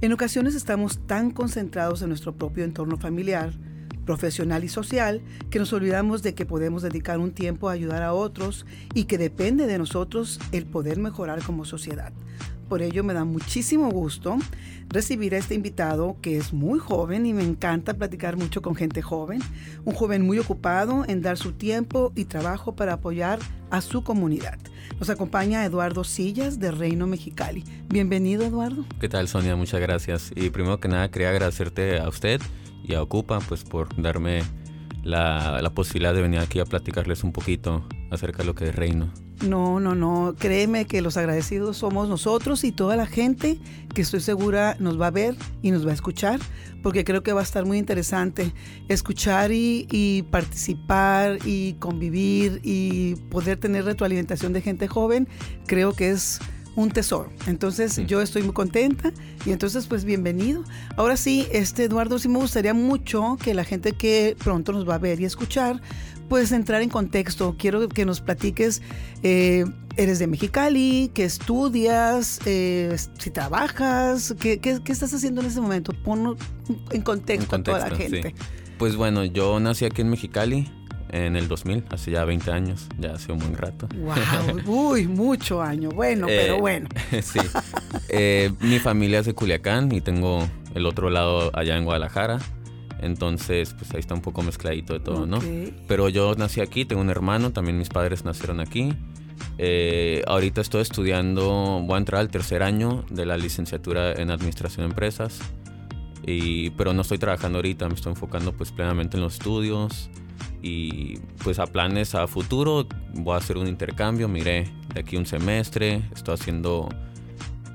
En ocasiones estamos tan concentrados en nuestro propio entorno familiar, profesional y social que nos olvidamos de que podemos dedicar un tiempo a ayudar a otros y que depende de nosotros el poder mejorar como sociedad. Por ello me da muchísimo gusto recibir a este invitado que es muy joven y me encanta platicar mucho con gente joven. Un joven muy ocupado en dar su tiempo y trabajo para apoyar a su comunidad. Nos acompaña Eduardo Sillas de Reino Mexicali. Bienvenido Eduardo. ¿Qué tal Sonia? Muchas gracias. Y primero que nada quería agradecerte a usted y a Ocupa pues por darme la, posibilidad de venir aquí a platicarles un poquito acerca de lo que es Reino. No, no, no. Créeme que los agradecidos somos nosotros y toda la gente que estoy segura nos va a ver y nos va a escuchar, porque creo que va a estar muy interesante escuchar y, participar y convivir y poder tener retroalimentación de gente joven. Creo que es un tesoro. Entonces yo estoy muy contenta y entonces pues bienvenido. Ahora sí, este Eduardo, sí me gustaría mucho que la gente que pronto nos va a ver y escuchar puedes entrar en contexto. Quiero que nos platiques, eh, eres de Mexicali, qué estudias, eh, si trabajas, ¿qué, ¿qué, estás haciendo en ese momento. Ponlo en contexto, a toda la gente. Pues bueno, yo nací aquí en Mexicali en el 2000, hace ya 20 años, ya hace un buen rato. ¡Wow! Uy, mucho año, bueno, pero eh, bueno. sí. mi familia es de Culiacán y tengo el otro lado allá en Guadalajara. Entonces, pues ahí está un poco mezcladito de todo, ¿no? Pero yo nací aquí, tengo un hermano, también mis padres nacieron aquí. Eh, ahorita estoy estudiando, voy a entrar al tercer año de la licenciatura en Administración de Empresas. Y, pero no estoy trabajando ahorita, me estoy enfocando pues plenamente en los estudios y pues a planes a futuro voy a hacer un intercambio, miré de aquí un semestre, estoy haciendo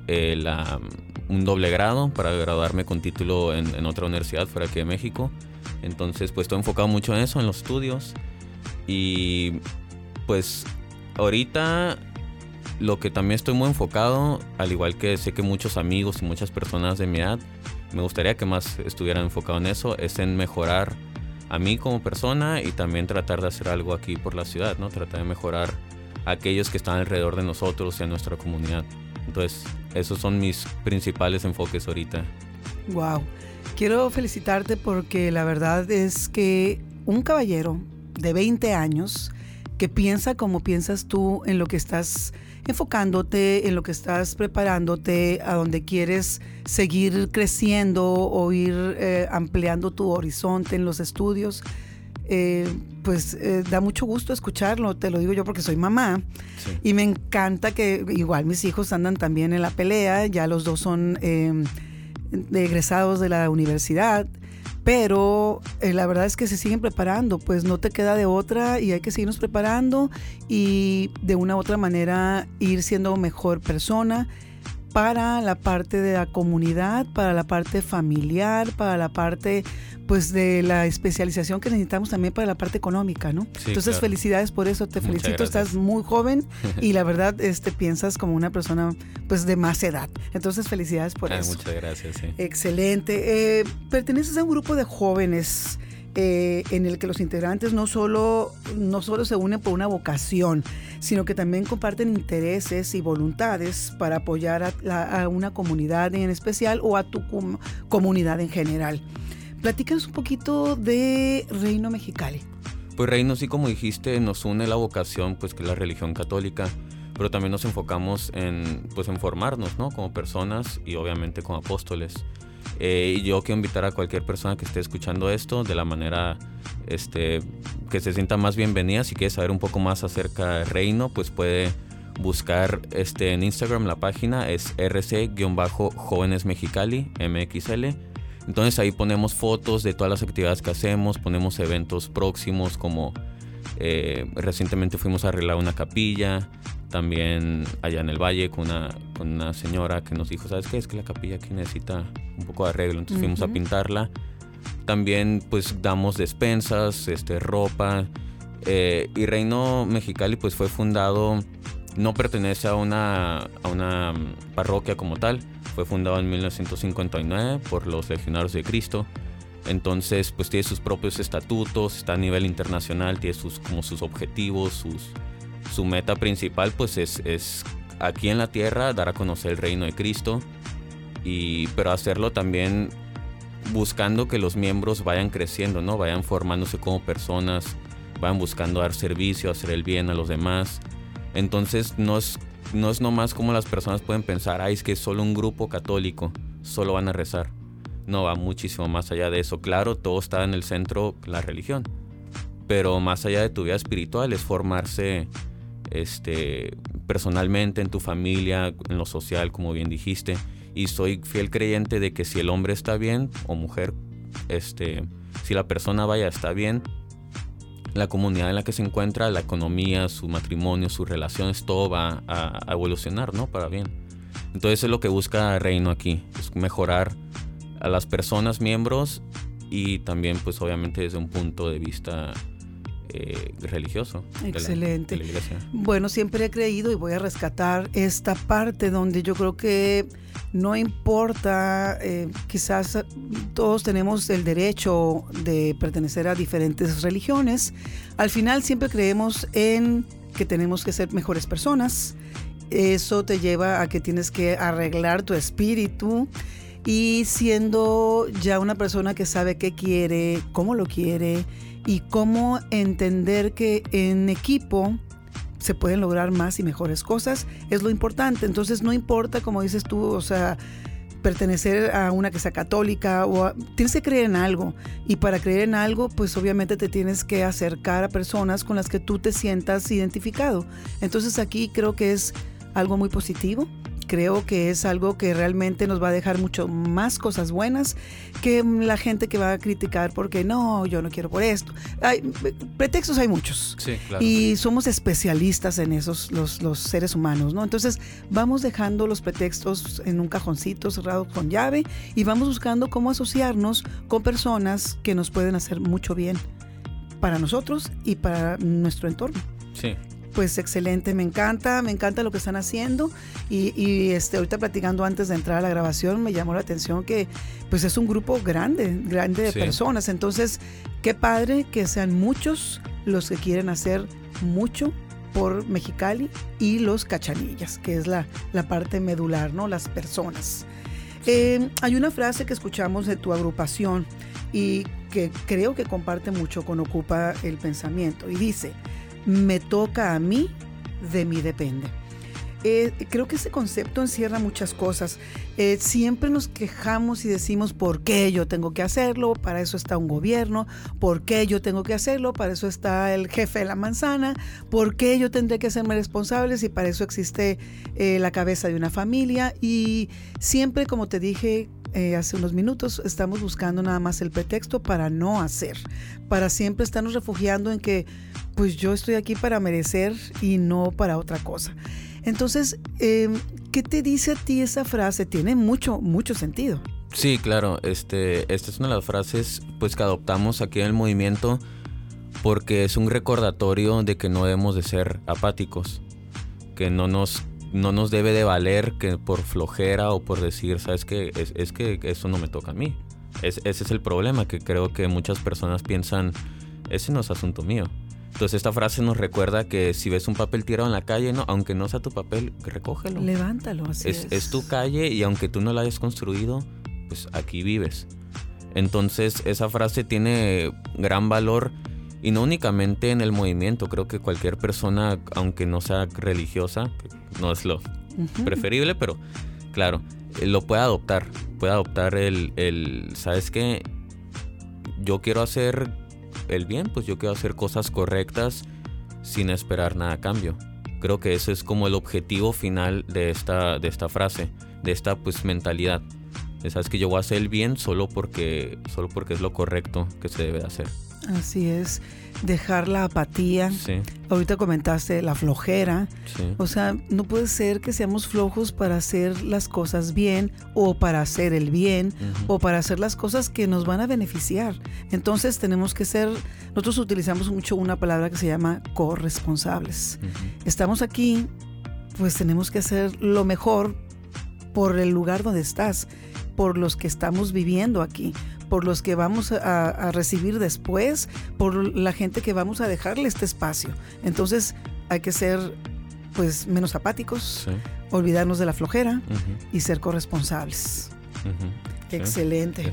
eh, la, un doble grado para graduarme con título en, otra universidad fuera aquí de México. Entonces, pues estoy enfocado mucho en eso, en los estudios. Y pues ahorita lo que también estoy muy enfocado, al igual que sé que muchos amigos y muchas personas de mi edad, me gustaría que más estuvieran enfocados en eso, es en mejorar a mí como persona y también tratar de hacer algo aquí por la ciudad, ¿no? Tratar de mejorar a aquellos que están alrededor de nosotros y a nuestra comunidad. Entonces, esos son mis principales enfoques ahorita. Wow. Quiero felicitarte porque la verdad es que un caballero de 20 años que piensa como piensas tú en lo que estás enfocándote, en lo que estás preparándote, a donde quieres seguir creciendo o ir eh, ampliando tu horizonte en los estudios eh, pues eh, da mucho gusto escucharlo, te lo digo yo porque soy mamá. Y me encanta que igual mis hijos andan también en la pelea, ya los dos son em, egresados de la universidad, pero eh, la verdad es que se siguen preparando, pues no te queda de otra y hay que seguirnos preparando y de una u otra manera ir siendo mejor persona para la parte de la comunidad, para la parte familiar, para la parte pues de la especialización que necesitamos también para la parte económica, ¿no? Entonces felicidades por eso, te felicito, estás muy joven y la verdad este piensas como una persona pues de más edad. Entonces felicidades por ah, eso. Muchas gracias. Sí. Excelente. Eh, perteneces a un grupo de jóvenes eh, en el que los integrantes no solo, no solo se unen por una vocación, sino que también comparten intereses y voluntades para apoyar a, una comunidad en especial o a tu comunidad en general. Platícanos un poquito de Reino Mexicali. Pues Reino, sí como dijiste, nos une la vocación, pues que la religión católica, pero también nos enfocamos en, pues, en formarnos, ¿no? Como personas y obviamente como apóstoles. Eh, y yo quiero invitar a cualquier persona que esté escuchando esto de la manera este, que se sienta más bienvenida. Si quiere saber un poco más acerca del reino, pues puede buscar este, en Instagram la página es rc-jóvenes mexicali, mxl. Entonces ahí ponemos fotos de todas las actividades que hacemos, ponemos eventos próximos como eh, recientemente fuimos a arreglar una capilla, también allá en el valle con una, con una señora que nos dijo, ¿sabes qué? Es que la capilla aquí necesita un poco de arreglo, entonces fuimos a pintarla. También pues damos despensas, este, ropa. Eh, y Reino Mexicali pues fue fundado, no pertenece a una, a una parroquia como tal, fue fundado en 1959 por los legionarios de Cristo. Entonces, pues tiene sus propios estatutos, está a nivel internacional, tiene sus, como sus objetivos, sus, su meta principal pues es, es aquí en la tierra dar a conocer el reino de Cristo, y, pero hacerlo también buscando que los miembros vayan creciendo, ¿no? Vayan formándose como personas, vayan buscando dar servicio, hacer el bien a los demás. Entonces no es, no es nomás como las personas pueden pensar, ay, es que es solo un grupo católico, solo van a rezar. No, va muchísimo más allá de eso. Claro, todo está en el centro, la religión. Pero más allá de tu vida espiritual es formarse este, personalmente, en tu familia, en lo social, como bien dijiste y soy fiel creyente de que si el hombre está bien o mujer, este, si la persona vaya está bien, la comunidad en la que se encuentra, la economía, su matrimonio, sus relaciones, todo va a, evolucionar, ¿no? Para bien. Entonces es lo que busca Reino aquí, es mejorar a las personas miembros y también pues obviamente desde un punto de vista eh, religioso. Excelente. bueno, siempre he creído y voy a rescatar esta parte donde yo creo que no importa, eh, quizás todos tenemos el derecho de pertenecer a diferentes religiones, al final siempre creemos en que tenemos que ser mejores personas, eso te lleva a que tienes que arreglar tu espíritu y siendo ya una persona que sabe qué quiere, cómo lo quiere, y cómo entender que en equipo se pueden lograr más y mejores cosas es lo importante. Entonces no importa, como dices tú, o sea, pertenecer a una que sea católica o tienes que creer en algo y para creer en algo pues obviamente te tienes que acercar a personas con las que tú te sientas identificado. Entonces aquí creo que es algo muy positivo creo que es algo que realmente nos va a dejar mucho más cosas buenas que la gente que va a criticar porque no, yo no quiero por esto. Hay, pretextos hay muchos. Y somos especialistas en esos, los, los seres humanos, ¿no? Entonces vamos dejando los pretextos en un cajoncito cerrado con llave y vamos buscando cómo asociarnos con personas que nos pueden hacer mucho bien para nosotros y para nuestro entorno. Sí pues excelente, me encanta, me encanta lo que están haciendo y, este, ahorita platicando antes de entrar a la grabación me llamó la atención que pues es un grupo grande, grande de personas, entonces qué padre que sean muchos los que quieren hacer mucho por Mexicali y los cachanillas, que es la, la parte medular, ¿no? Las personas. Eh, hay una frase que escuchamos de tu agrupación y que creo que comparte mucho con Ocupa el Pensamiento y dice, me toca a mí, de mí depende. Eh, creo que ese concepto encierra muchas cosas. Eh, siempre nos quejamos y decimos, ¿por qué yo tengo que hacerlo? Para eso está un gobierno. ¿Por qué yo tengo que hacerlo? Para eso está el jefe de la manzana. ¿Por qué yo tendré que hacerme responsable si para eso existe eh, la cabeza de una familia? Y siempre, como te dije, hace unos minutos, estamos buscando nada más el pretexto para no hacer, para siempre estarnos refugiando en que pues yo estoy aquí para merecer y no para otra cosa. Entonces, em, ¿qué te dice a ti esa frase? Tiene mucho, mucho sentido. Sí, claro. Este, esta es una de las frases pues, que adoptamos aquí en el movimiento porque es un recordatorio de que no debemos de ser apáticos, que no nos, no nos debe de valer que por flojera o por decir, sabes que es, es, que eso no me toca a mí. ese es el problema, que creo que muchas personas piensan, ese no es asunto mío. Entonces esta frase nos recuerda que si ves un papel tirado en la calle, no, aunque no sea tu papel, recógelo. Levántalo, así es, es. tu calle y aunque tú no la hayas construido, pues aquí vives. Entonces esa frase tiene gran valor y no únicamente en el movimiento, creo que cualquier persona, aunque no sea religiosa, no es lo preferible, pero claro, eh, lo puede adoptar, puede adoptar el, el ¿sabes qué? Yo quiero hacer el bien, pues yo quiero hacer cosas correctas sin esperar nada a cambio. Creo que ese es como el objetivo final de esta, de esta frase, de esta pues mentalidad. Sabes que yo voy a hacer el bien solo porque, solo porque es lo correcto que se debe hacer. Así es, dejar la apatía. Ahorita comentaste la flojera. O sea, no puede ser que seamos flojos para hacer las cosas bien o para hacer el bien o para hacer las cosas que nos van a beneficiar. Entonces tenemos que ser, nosotros utilizamos mucho una palabra que se llama corresponsables. Estamos aquí, pues tenemos que hacer lo mejor por el lugar donde estás, por los que estamos viviendo aquí por los que vamos a, recibir después, por la gente que vamos a dejarle este espacio. Entonces hay que ser pues menos apáticos, olvidarnos de la flojera y ser corresponsables. Excelente.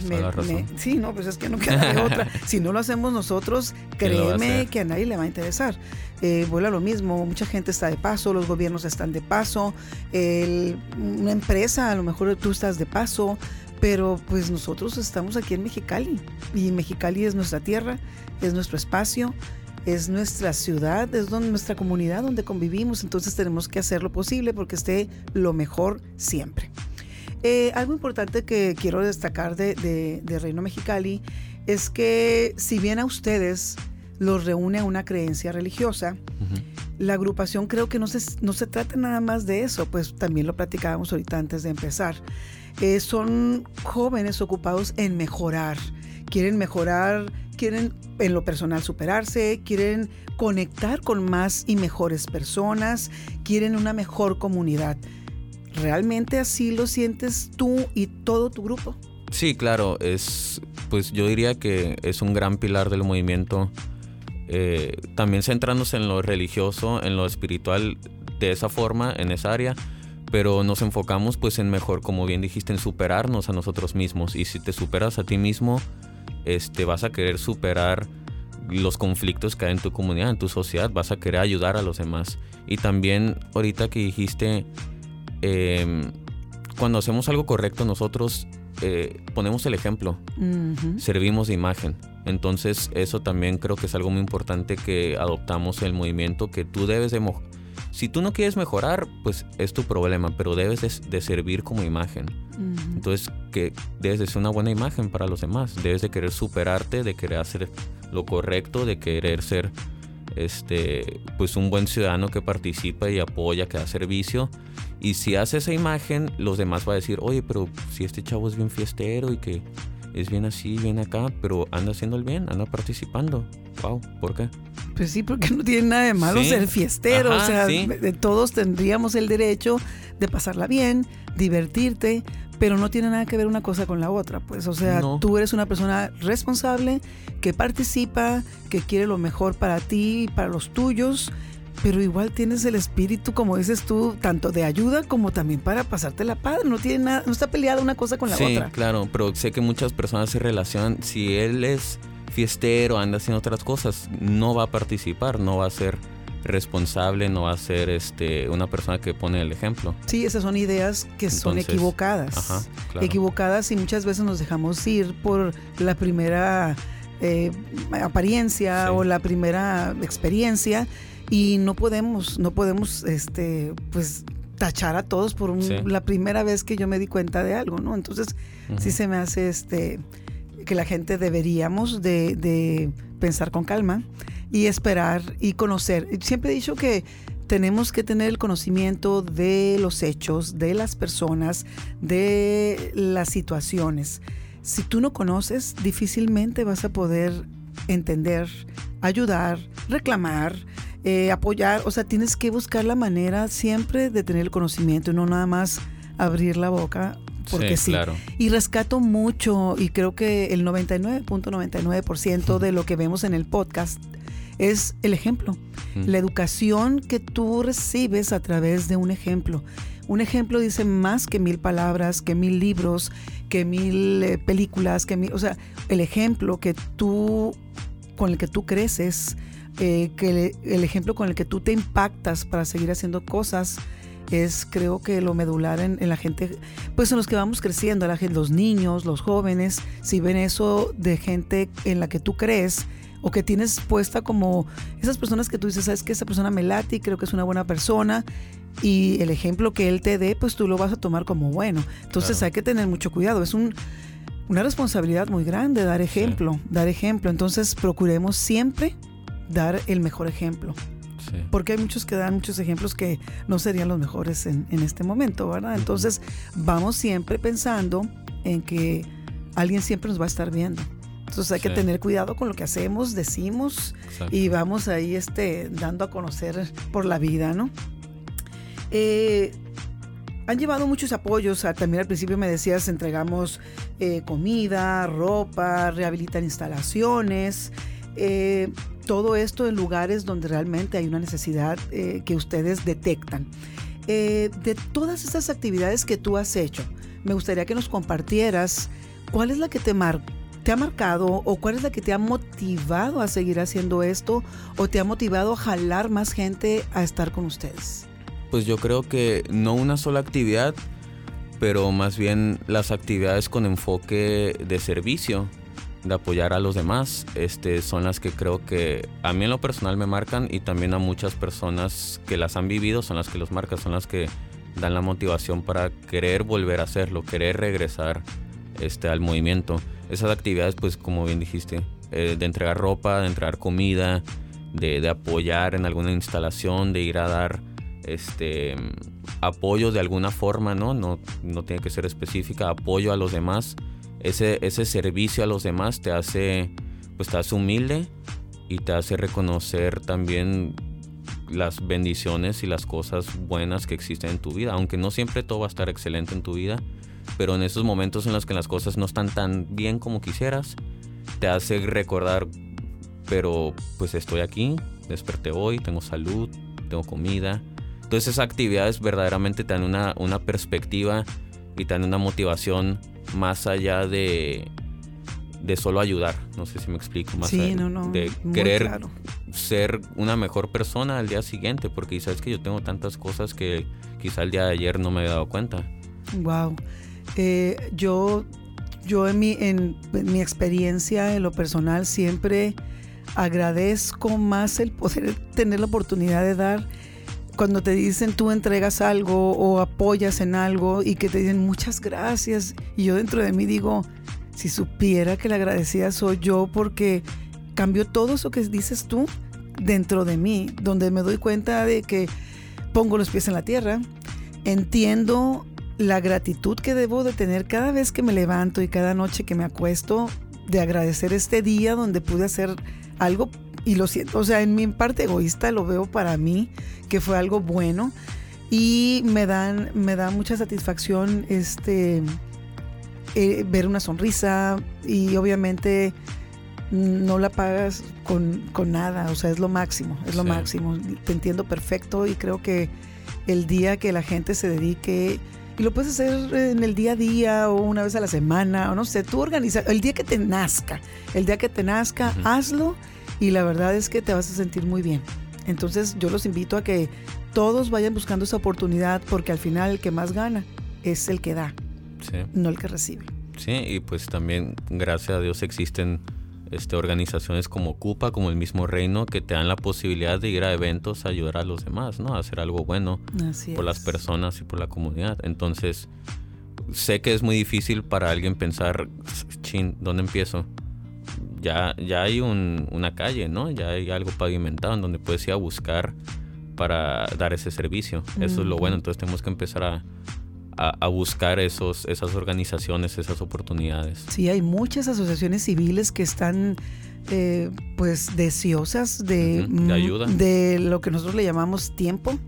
sí, no, pues es que no queda de otra. si no lo hacemos nosotros, créeme que a nadie le va a interesar. Eh, vuelve a lo mismo, mucha gente está de paso, los gobiernos están de paso, una empresa, a lo mejor tú estás de paso, pero pues nosotros estamos aquí en Mexicali y Mexicali es nuestra tierra, es nuestro espacio, es nuestra ciudad, es donde, nuestra comunidad donde convivimos, entonces tenemos que hacer lo posible porque esté lo mejor siempre. Eh, algo importante que quiero destacar de, Reino Mexicali es que si bien a ustedes los reúne una creencia religiosa, la agrupación creo que no se, no se trata nada más de eso, pues también lo platicábamos ahorita antes de empezar. Eh, son jóvenes ocupados en mejorar, quieren mejorar, quieren en lo personal superarse, quieren conectar con más y mejores personas, quieren una mejor comunidad. ¿Realmente así lo sientes tú y todo tu grupo? Sí, claro, es, pues yo diría que es un gran pilar del movimiento. Eh, también centrándose en lo religioso, en lo espiritual, de esa forma, en esa área, pero nos enfocamos pues en mejor, como bien dijiste, en superarnos a nosotros mismos. Y si te superas a ti mismo, este, vas a querer superar los conflictos que hay en tu comunidad, en tu sociedad, vas a querer ayudar a los demás. Y también ahorita que dijiste, em, cuando hacemos algo correcto nosotros eh, ponemos el ejemplo, servimos de imagen. Entonces eso también creo que es algo muy importante que adoptamos el movimiento, que tú debes de si tú no quieres mejorar, pues es tu problema, pero debes de, servir como imagen. Entonces, que debes de ser una buena imagen para los demás. Debes de querer superarte, de querer hacer lo correcto, de querer ser este, pues un buen ciudadano que participa y apoya, que da servicio. Y si hace esa imagen, los demás van a decir, oye, pero si este chavo es bien fiestero y que es bien así, bien acá, pero anda haciendo el bien, anda participando. Wow, ¿por qué? Pues sí, porque no tiene nada de malo ser fiestero. o sea, todos tendríamos el derecho de pasarla bien, divertirte, pero no tiene nada que ver una cosa con la otra. Pues, o sea, tú eres una persona responsable que participa, que quiere lo mejor para ti y para los tuyos pero igual tienes el espíritu, como dices tú, tanto de ayuda como también para pasarte la paz. No tiene nada, no está peleada una cosa con la otra. Sí, claro, pero sé que muchas personas se relacionan. Si él es fiestero, anda haciendo otras cosas, no va a participar, no va a ser responsable, no va a ser este una persona que pone el ejemplo. Sí, esas son ideas que son equivocadas. Ajá, Equivocadas y muchas veces nos dejamos ir por la primera eh, apariencia o la primera experiencia y no podemos, no podemos, este, pues tachar a todos por la primera vez que yo me di cuenta de algo, ¿no? Entonces, sí se me hace este que la gente deberíamos de, de, pensar con calma y esperar y conocer. Siempre he dicho que tenemos que tener el conocimiento de los hechos, de las personas, de las situaciones. Si tú no conoces, difícilmente vas a poder entender, ayudar, reclamar, eh, apoyar, o sea, tienes que buscar la manera siempre de tener el conocimiento y no nada más abrir la boca porque sí. Y rescato mucho y creo que el 99.99% de lo que vemos en el podcast es el ejemplo. La educación que tú recibes a través de un ejemplo. Un ejemplo dice más que mil palabras, que mil libros, que mil eh, películas, que mil, o sea, el ejemplo que tú con el que tú creces eh, que el ejemplo con el que tú te impactas para seguir haciendo cosas es creo que lo medular en, la gente, pues en los que vamos creciendo, la gente, los niños, los jóvenes, si ven eso de gente en la que tú crees o que tienes puesta como esas personas que tú dices, sabes que esa persona me late y creo que es una buena persona y el ejemplo que él te dé, pues tú lo vas a tomar como bueno. Entonces hay que tener mucho cuidado. Es un, una responsabilidad muy grande dar ejemplo, dar ejemplo. Entonces procuremos siempre dar el mejor ejemplo. Porque hay muchos que dan muchos ejemplos que no serían los mejores en, en este momento, ¿verdad? Entonces vamos siempre pensando en que alguien siempre nos va a estar viendo. Entonces hay que tener cuidado con lo que hacemos, decimos y vamos ahí este, dando a conocer por la vida, ¿no? Eh, han llevado muchos apoyos. También al principio me decías, entregamos eh, comida, ropa, rehabilitan instalaciones. Eh, todo esto en lugares donde realmente hay una necesidad que ustedes detectan. de todas estas actividades que tú has hecho, me gustaría que nos compartieras cuál es la que te, te ha marcado o cuál es la que te ha motivado a seguir haciendo esto o te ha motivado a jalar más gente a estar con ustedes. Pues yo creo que no una sola actividad, pero más bien las actividades con enfoque de servicio, de apoyar a los demás, este, son las que creo que a mí en lo personal me marcan y también a muchas personas que las han vivido son las que los marcan, son las que dan la motivación para querer volver a hacerlo, querer regresar este, al movimiento. Esas actividades, pues como bien dijiste, eh, de entregar ropa, de entregar comida, de, de apoyar en alguna instalación, de ir a dar este apoyo de alguna forma, ¿no? No, no tiene que ser específica, apoyo a los demás. Ese, ese servicio a los demás te hace, pues te hace humilde y te hace reconocer también las bendiciones y las cosas buenas que existen en tu vida, aunque no siempre todo va a estar excelente en tu vida, pero en esos momentos en los que las cosas no están tan bien como quisieras, te hace recordar, pero pues estoy aquí, desperté hoy, tengo salud, tengo comida, entonces esas actividades verdaderamente te dan una, una perspectiva y te dan una motivación más allá de, de solo ayudar. No sé si me explico más. Sí, no, no, de querer ser una mejor persona al día siguiente, porque sabes que yo tengo tantas cosas que quizá el día de ayer no me había dado cuenta. Wow. Eh, yo, yo en mi, en mi experiencia, en lo personal, siempre agradezco más el poder tener la oportunidad de dar cuando te dicen tú entregas algo o apoyas en algo y que te dicen muchas gracias y yo dentro de mí digo, si supiera que la agradecida soy yo porque cambió todo eso que dices tú dentro de mí, donde me doy cuenta de que pongo los pies en la tierra, entiendo la gratitud que debo de tener cada vez que me levanto y cada noche que me acuesto, de agradecer este día donde pude hacer algo y lo siento, o sea, en mi parte egoísta lo veo para mí, que fue algo bueno y me dan, me da mucha satisfacción este eh, ver una sonrisa y obviamente no la pagas con, nada, o sea, es lo máximo, es lo máximo. Te entiendo perfecto y creo que el día que la gente se dedique, y lo puedes hacer en el día a día o una vez a la semana, o no sé, tú organiza, el día que te nazca, el día que te nazca, hazlo y la verdad es que te vas a sentir muy bien. Entonces yo los invito a que todos vayan buscando esa oportunidad porque al final el que más gana es el que da, no el que recibe. Sí, y pues también gracias a Dios existen este, organizaciones como Cupa, como el mismo Reino, que te dan la posibilidad de ir a eventos a ayudar a los demás, ¿no? A hacer algo bueno por las personas y por la comunidad. Entonces, sé que es muy difícil para alguien pensar, chin, ¿dónde empiezo? Ya, ya hay una calle, ¿no? Ya hay algo pavimentado en donde puedes ir a buscar para dar ese servicio. Eso es lo bueno, entonces tenemos que empezar a, a, buscar esos, esas organizaciones, esas oportunidades. Sí, hay muchas asociaciones civiles que están eh, pues deseosas de, de, ayuda. de lo que nosotros le llamamos tiempo,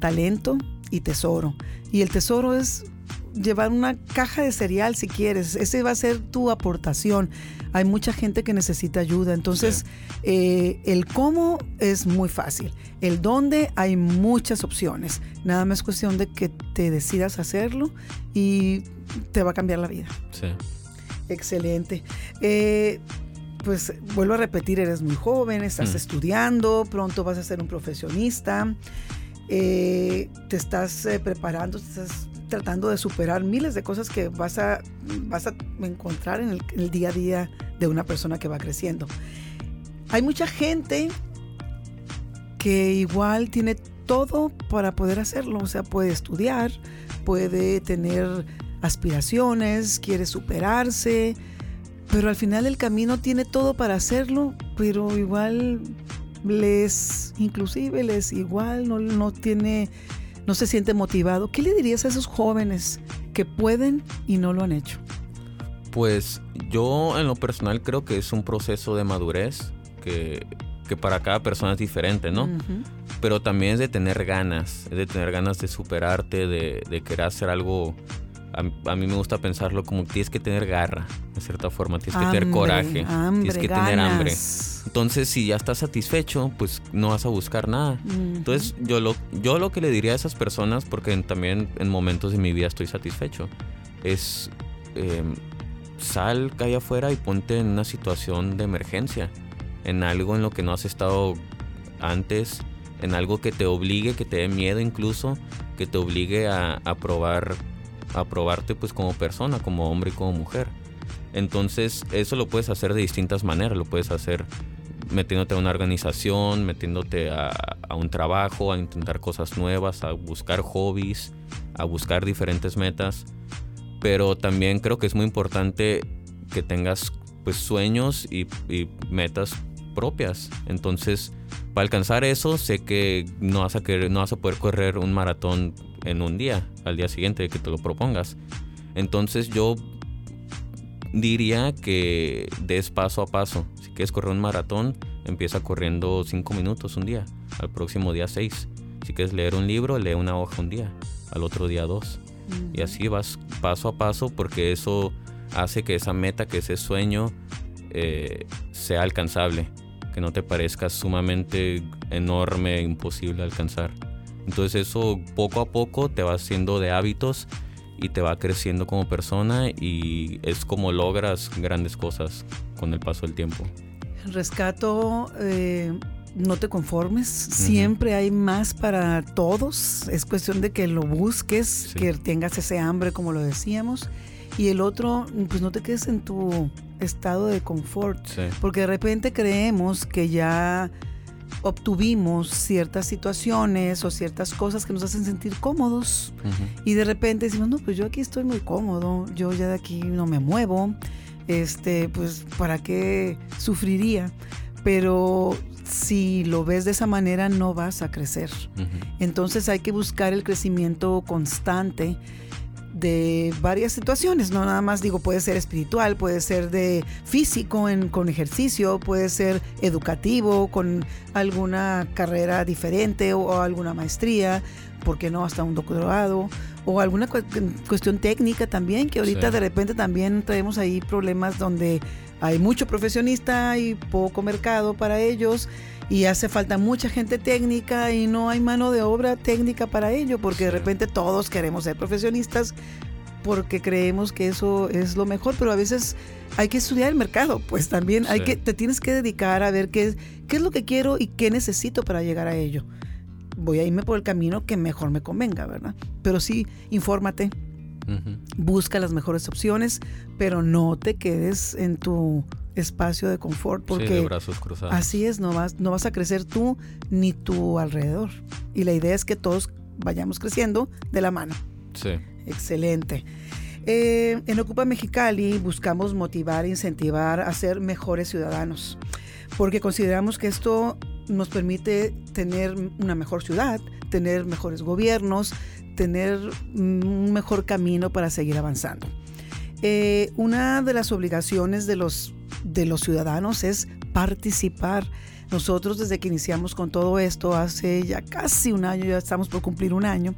talento y tesoro. Y el tesoro es llevar una caja de cereal si quieres. Ese va a ser tu aportación hay mucha gente que necesita ayuda. Entonces, eh, el cómo es muy fácil. El dónde hay muchas opciones. Nada más cuestión de que te decidas hacerlo y te va a cambiar la vida. Sí. Excelente. Eh, pues vuelvo a repetir, eres muy joven, estás mm. estudiando, pronto vas a ser un profesionista, eh, te estás preparando, te estás tratando de superar miles de cosas que vas a, vas a encontrar en el, día a día de una persona que va creciendo. hay mucha gente que igual tiene todo para poder hacerlo, o sea, puede estudiar, puede tener aspiraciones, quiere superarse, pero al final el camino tiene todo para hacerlo, pero igual les, inclusive les igual no, no tiene, no se siente motivado. ¿Qué le dirías a esos jóvenes que pueden y no lo han hecho? Pues yo en lo personal creo que es un proceso de madurez que, para cada persona es diferente, ¿no? Pero también es de tener ganas, es de tener ganas de superarte, de, de querer hacer algo a, mí me gusta pensarlo como tienes que tener garra, de cierta forma, tienes que tener coraje, tienes que tener hambre. Entonces, si ya estás satisfecho, pues no vas a buscar nada. Entonces, yo lo, yo lo que le diría a esas personas, porque también en momentos de mi vida estoy satisfecho, es em, sal, calle afuera y ponte en una situación de emergencia, en algo en lo que no has estado antes, en algo que te obligue, que te dé miedo incluso, que te obligue a, a probar aprobarte pues como persona, como hombre y como mujer. Entonces eso lo puedes hacer de distintas maneras, lo puedes hacer metiéndote a una organización, metiéndote a, un trabajo, a intentar cosas nuevas, a buscar hobbies, a buscar diferentes metas. Pero también creo que es muy importante que tengas pues sueños y, metas propias. Entonces, para alcanzar eso, sé que no vas a querer, no vas a poder correr un maratón en un día, al día siguiente de que te lo propongas. Entonces yo diría que des paso a paso. Si quieres correr un maratón, empieza corriendo 5 minutos un día, al próximo día 6. Si quieres leer un libro, lee una hoja un día, al otro día 2. Y así vas paso a paso porque eso hace que esa meta, que ese sueño eh, sea alcanzable, que no te parezca sumamente enorme e imposible alcanzar. Entonces eso poco a poco te va haciendo de hábitos y te va creciendo como persona y es como logras grandes cosas con el paso del tiempo. Rescato, eh, no te conformes, siempre hay más para todos, es cuestión de que lo busques, que tengas ese hambre como lo decíamos. Y el otro, pues no te quedes en tu estado de confort, porque de repente creemos que ya obtuvimos ciertas situaciones o ciertas cosas que nos hacen sentir cómodos. Y de repente decimos, no, pues yo aquí estoy muy cómodo, yo ya de aquí no me muevo, este, pues ¿para qué sufriría? Pero si lo ves de esa manera no vas a crecer. Entonces hay que buscar el crecimiento constante de varias situaciones, no nada más digo, puede ser espiritual, puede ser de físico en, con ejercicio, puede ser educativo, con alguna carrera diferente o, alguna maestría, ¿por qué no hasta un doctorado? O alguna cuestión técnica también, que ahorita de repente también tenemos ahí problemas donde hay mucho profesionista y poco mercado para ellos y hace falta mucha gente técnica y no hay mano de obra técnica para ello, porque de repente todos queremos ser profesionistas porque creemos que eso es lo mejor, pero a veces hay que estudiar el mercado, pues también hay que te tienes que dedicar a ver qué, qué es lo que quiero y qué necesito para llegar a ello. Voy a irme por el camino que mejor me convenga, ¿verdad? Pero sí, infórmate, busca las mejores opciones, pero no te quedes en tu espacio de confort porque así es, no vas, no vas a crecer tú ni tu alrededor. Y la idea es que todos vayamos creciendo de la mano. Sí. Excelente. Eh, en Ocupa Mexicali buscamos motivar e incentivar a ser mejores ciudadanos, porque consideramos que esto nos permite tener una mejor ciudad, tener mejores gobiernos, tener un mejor camino para seguir avanzando. Eh, una de las obligaciones de los de los ciudadanos es participar. Nosotros desde que iniciamos con todo esto, hace ya casi un año, ya estamos por cumplir un año,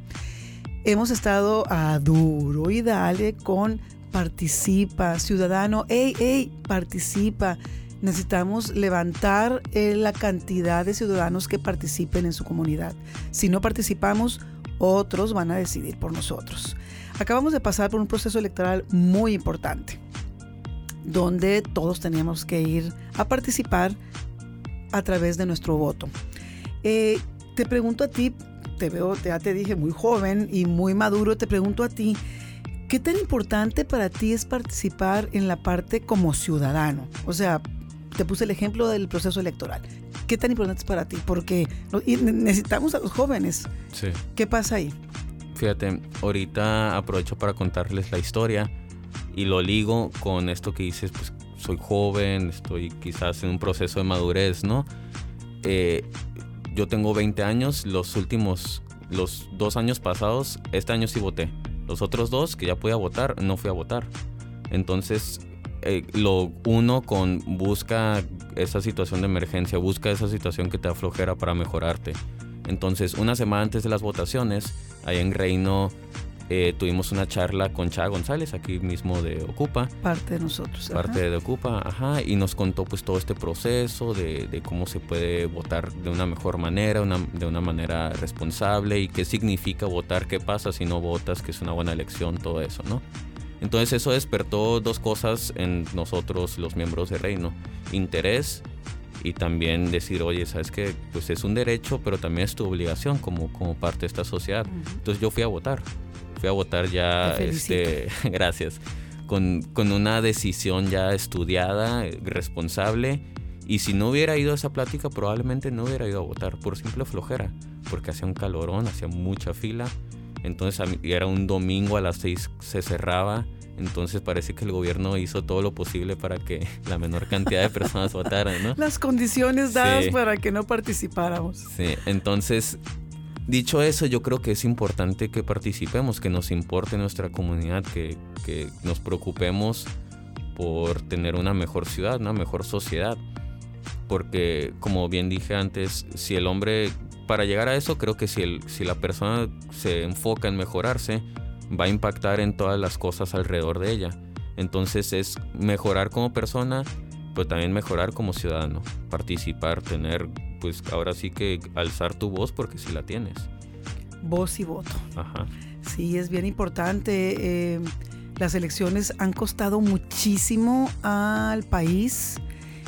hemos estado a duro y dale con participa, ciudadano, hey, hey, participa. Necesitamos levantar eh, la cantidad de ciudadanos que participen en su comunidad. Si no participamos, otros van a decidir por nosotros. Acabamos de pasar por un proceso electoral muy importante donde todos teníamos que ir a participar a través de nuestro voto. Eh, te pregunto a ti, te veo, ya te dije, muy joven y muy maduro, te pregunto a ti, ¿qué tan importante para ti es participar en la parte como ciudadano? O sea, te puse el ejemplo del proceso electoral. ¿Qué tan importante es para ti? Porque necesitamos a los jóvenes. Sí. ¿Qué pasa ahí? Fíjate, ahorita aprovecho para contarles la historia y lo ligo con esto que dices, pues soy joven, estoy quizás en un proceso de madurez, ¿no? Eh, yo tengo 20 años, los últimos, los dos años pasados, este año sí voté. Los otros dos que ya podía votar, no fui a votar. Entonces, eh, lo uno con busca esa situación de emergencia, busca esa situación que te aflojera para mejorarte. Entonces, una semana antes de las votaciones, ahí en Reino eh, tuvimos una charla con Chá González, aquí mismo de Ocupa. Parte de nosotros. Parte de Ocupa, ajá. Y nos contó pues todo este proceso de, cómo se puede votar de una mejor manera, de una manera responsable y qué significa votar, qué pasa si no votas, que es una buena elección, todo eso, ¿no? Entonces eso despertó dos cosas en nosotros, los miembros de Reino. Interés y también decir, oye, sabes que pues es un derecho, pero también es tu obligación como, como parte de esta sociedad. Entonces yo fui a votar fui a votar ya, este, gracias, con, con, una decisión ya estudiada, responsable. Y si no hubiera ido a esa plática, probablemente no hubiera ido a votar por simple flojera, porque hacía un calorón, hacía mucha fila. Entonces era un domingo a las seis se cerraba. Entonces parece que el gobierno hizo todo lo posible para que la menor cantidad de personas votaran, ¿no? Las condiciones dadas para que no participáramos. Sí, entonces Dicho eso, yo creo que es importante que participemos, que nos importe nuestra comunidad, que, nos preocupemos por tener una mejor ciudad, una mejor sociedad. Porque, como bien dije antes, si el hombre, para llegar a eso, creo que si, el, si la persona se enfoca en mejorarse, va a impactar en todas las cosas alrededor de ella. Entonces es mejorar como persona, pero también mejorar como ciudadano, participar, tener pues ahora sí que alzar tu voz porque si la tienes. Voz y voto. Ajá. Sí, es bien importante. Eh, las elecciones han costado muchísimo al país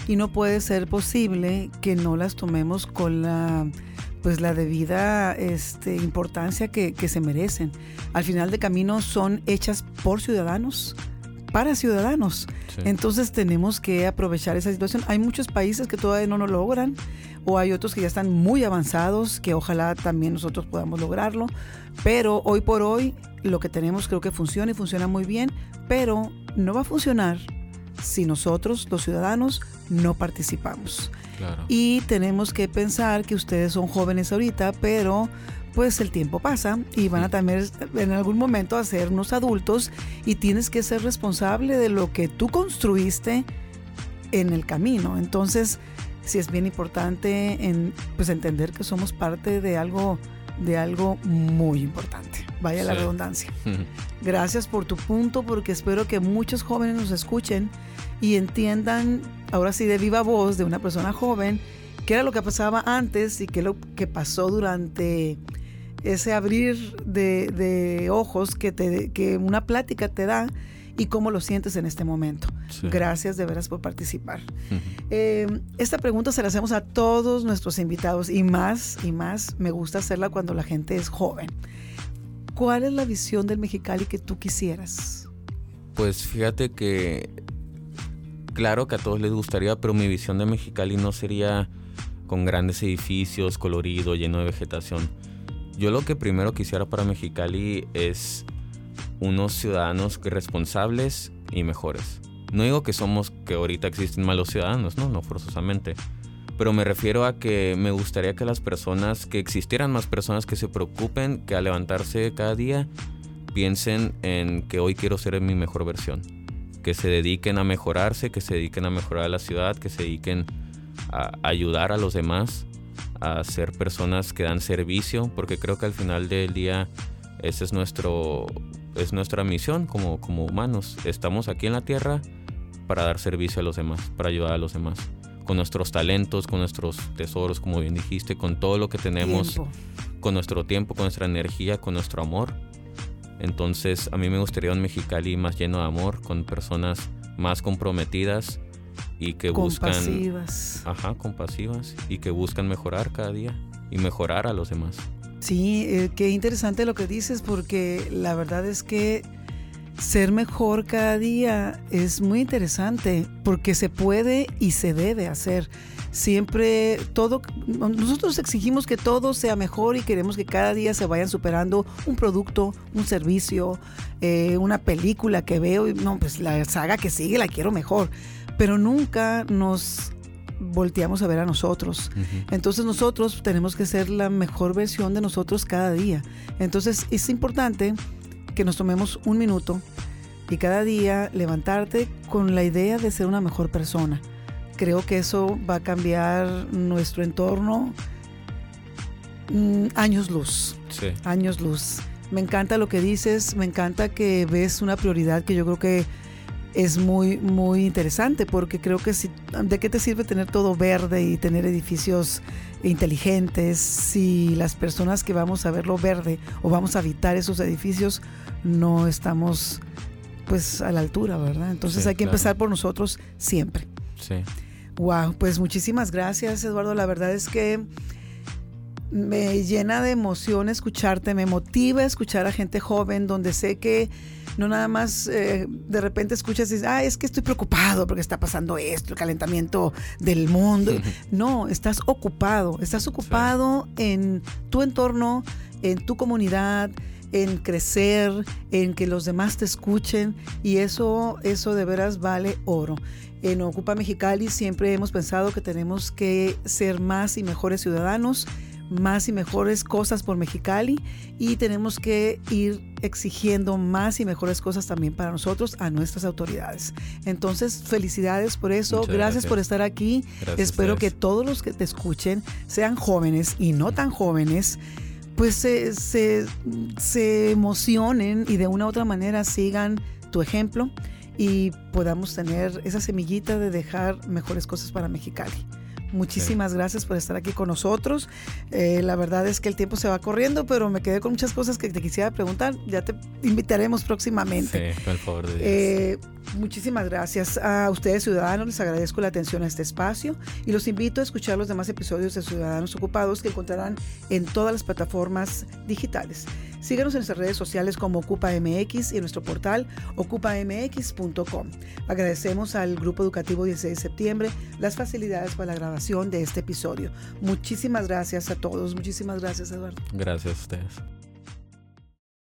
y no puede ser posible que no las tomemos con la pues la debida este, importancia que, que se merecen. Al final de camino son hechas por ciudadanos, para ciudadanos. Entonces tenemos que aprovechar esa situación. Hay muchos países que todavía no lo logran o hay otros que ya están muy avanzados, que ojalá también nosotros podamos lograrlo. Pero hoy por hoy lo que tenemos creo que funciona y funciona muy bien, pero no va a funcionar si nosotros, los ciudadanos, no participamos. Y tenemos que pensar que ustedes son jóvenes ahorita, pero pues el tiempo pasa y van a también en algún momento a ser unos adultos y tienes que ser responsable de lo que tú construiste en el camino. Entonces, sí es bien importante en, pues entender que somos parte de algo de algo muy importante. Vaya la redundancia. Gracias por tu punto porque espero que muchos jóvenes nos escuchen y entiendan ahora sí de viva voz de una persona joven qué era lo que pasaba antes y qué lo que pasó durante ese abrir de, ojos que, te, que una plática te da y cómo lo sientes en este momento. Gracias de veras por participar. Eh, esta pregunta se la hacemos a todos nuestros invitados y más y más me gusta hacerla cuando la gente es joven. ¿Cuál es la visión del Mexicali que tú quisieras? Pues fíjate que claro que a todos les gustaría, pero mi visión de Mexicali no sería con grandes edificios, colorido, lleno de vegetación yo lo que primero quisiera para Mexicali es unos ciudadanos responsables y mejores. No digo que somos, que ahorita existen malos ciudadanos, no, no forzosamente. Pero me refiero a que me gustaría que las personas, que existieran más personas que se preocupen, que al levantarse cada día piensen en que hoy quiero ser mi mejor versión. Que se dediquen a mejorarse, que se dediquen a mejorar la ciudad, que se dediquen a ayudar a los demás a ser personas que dan servicio, porque creo que al final del día esa es, nuestro, es nuestra misión como, como humanos. Estamos aquí en la tierra para dar servicio a los demás, para ayudar a los demás. Con nuestros talentos, con nuestros tesoros, como bien dijiste, con todo lo que tenemos, con nuestro tiempo, con nuestra energía, con nuestro amor. Entonces a mí me gustaría un Mexicali más lleno de amor, con personas más comprometidas y que compasivas. buscan ajá compasivas y que buscan mejorar cada día y mejorar a los demás sí eh, qué interesante lo que dices porque la verdad es que ser mejor cada día es muy interesante porque se puede y se debe hacer. Siempre todo, nosotros exigimos que todo sea mejor y queremos que cada día se vayan superando un producto, un servicio, eh, una película que veo y no, pues la saga que sigue la quiero mejor. Pero nunca nos volteamos a ver a nosotros. Entonces nosotros tenemos que ser la mejor versión de nosotros cada día. Entonces es importante que nos tomemos un minuto y cada día levantarte con la idea de ser una mejor persona. Creo que eso va a cambiar nuestro entorno mm, años luz. Años luz. Me encanta lo que dices, me encanta que ves una prioridad que yo creo que es muy, muy interesante porque creo que si, ¿de qué te sirve tener todo verde y tener edificios inteligentes si las personas que vamos a verlo verde o vamos a habitar esos edificios no estamos pues a la altura, ¿verdad? Entonces hay que empezar por nosotros siempre. Sí. Wow, pues muchísimas gracias, Eduardo. La verdad es que me llena de emoción escucharte, me motiva escuchar a gente joven donde sé que no nada más eh, de repente escuchas y dices, ah, es que estoy preocupado porque está pasando esto, el calentamiento del mundo. no, estás ocupado, estás ocupado en tu entorno, en tu comunidad, en crecer, en que los demás te escuchen y eso, eso de veras vale oro. En Ocupa Mexicali siempre hemos pensado que tenemos que ser más y mejores ciudadanos, más y mejores cosas por Mexicali y tenemos que ir exigiendo más y mejores cosas también para nosotros a nuestras autoridades. Entonces, felicidades por eso, gracias, por estar aquí. Espero que todos los que te escuchen sean jóvenes y no tan jóvenes pues se, se, emocionen y de una u otra manera sigan tu ejemplo y podamos tener esa semillita de dejar mejores cosas para Mexicali. Muchísimas gracias por estar aquí con nosotros. Eh, la verdad es que el tiempo se va corriendo, pero me quedé con muchas cosas que te quisiera preguntar. Ya te invitaremos próximamente. Sí, por favor de eh, muchísimas gracias a ustedes, ciudadanos. Les agradezco la atención a este espacio y los invito a escuchar los demás episodios de Ciudadanos Ocupados que encontrarán en todas las plataformas digitales. Síguenos en nuestras redes sociales como OcupaMX y en nuestro portal ocupamx.com. Agradecemos al Grupo Educativo 16 de septiembre las facilidades para la grabación de este episodio. Muchísimas gracias a todos. Muchísimas gracias, Eduardo. Gracias a ustedes.